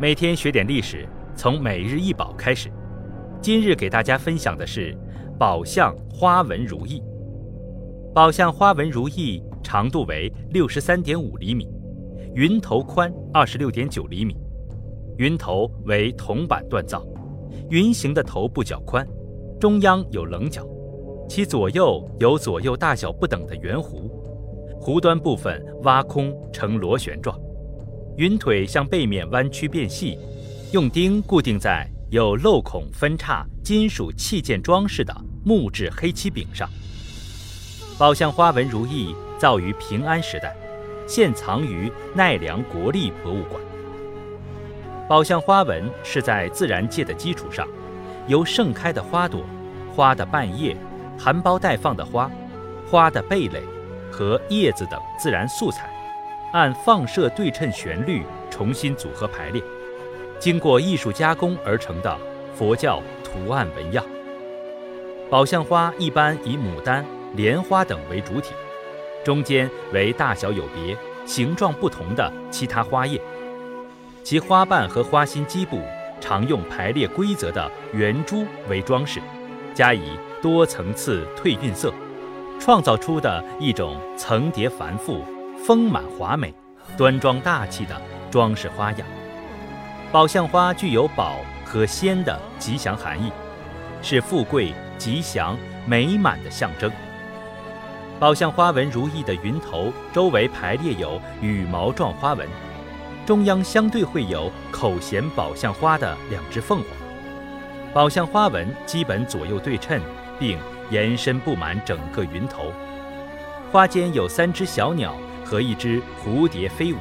每天学点历史，从每日一宝开始。今日给大家分享的是宝相花纹如意。宝相花纹如意长度为六十三点五厘米，云头宽二十六点九厘米，云头为铜板锻造，云形的头部较宽，中央有棱角，其左右有左右大小不等的圆弧，弧端部分挖空呈螺旋状。云腿向背面弯曲变细，用钉固定在有镂孔分叉金属器件装饰的木质黑漆柄上。宝相花纹如意造于平安时代，现藏于奈良国立博物馆。宝相花纹是在自然界的基础上，由盛开的花朵、花的瓣叶、含苞待放的花、花的蓓蕾和叶子等自然素材。按放射对称旋律重新组合排列，经过艺术加工而成的佛教图案纹样。宝相花一般以牡丹、莲花等为主体，中间为大小有别、形状不同的其他花叶。其花瓣和花心基部常用排列规则的圆珠为装饰，加以多层次褪晕色，创造出的一种层叠繁复。丰满华美、端庄大气的装饰花样。宝相花具有宝和仙的吉祥含义，是富贵、吉祥、美满的象征。宝相花纹如意的云头周围排列有羽毛状花纹，中央相对会有口衔宝相花的两只凤凰。宝相花纹基本左右对称，并延伸布满整个云头。花间有三只小鸟。和一只蝴蝶飞舞，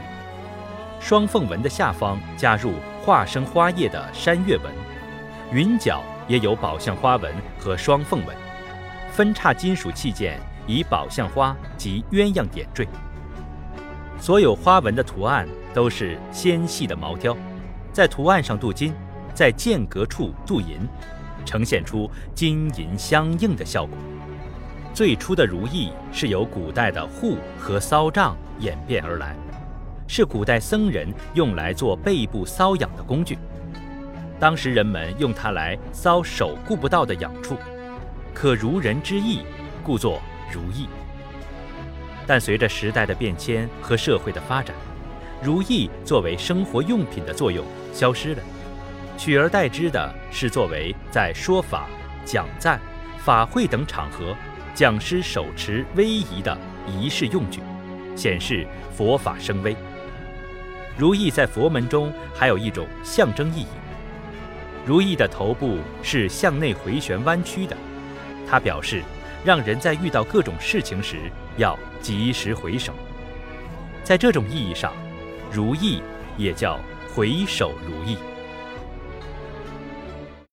双凤纹的下方加入化生花叶的山月纹，云角也有宝相花纹和双凤纹，分叉金属器件以宝相花及鸳鸯点缀。所有花纹的图案都是纤细的毛雕，在图案上镀金，在间隔处镀银，呈现出金银相映的效果。最初的如意是由古代的护和搔杖演变而来，是古代僧人用来做背部搔痒的工具。当时人们用它来搔手顾不到的痒处，可如人之意，故作如意。但随着时代的变迁和社会的发展，如意作为生活用品的作用消失了，取而代之的是作为在说法、讲赞、法会等场合。讲师手持威仪的仪式用具，显示佛法声威。如意在佛门中还有一种象征意义。如意的头部是向内回旋弯曲的，它表示让人在遇到各种事情时要及时回首。在这种意义上，如意也叫回首如意。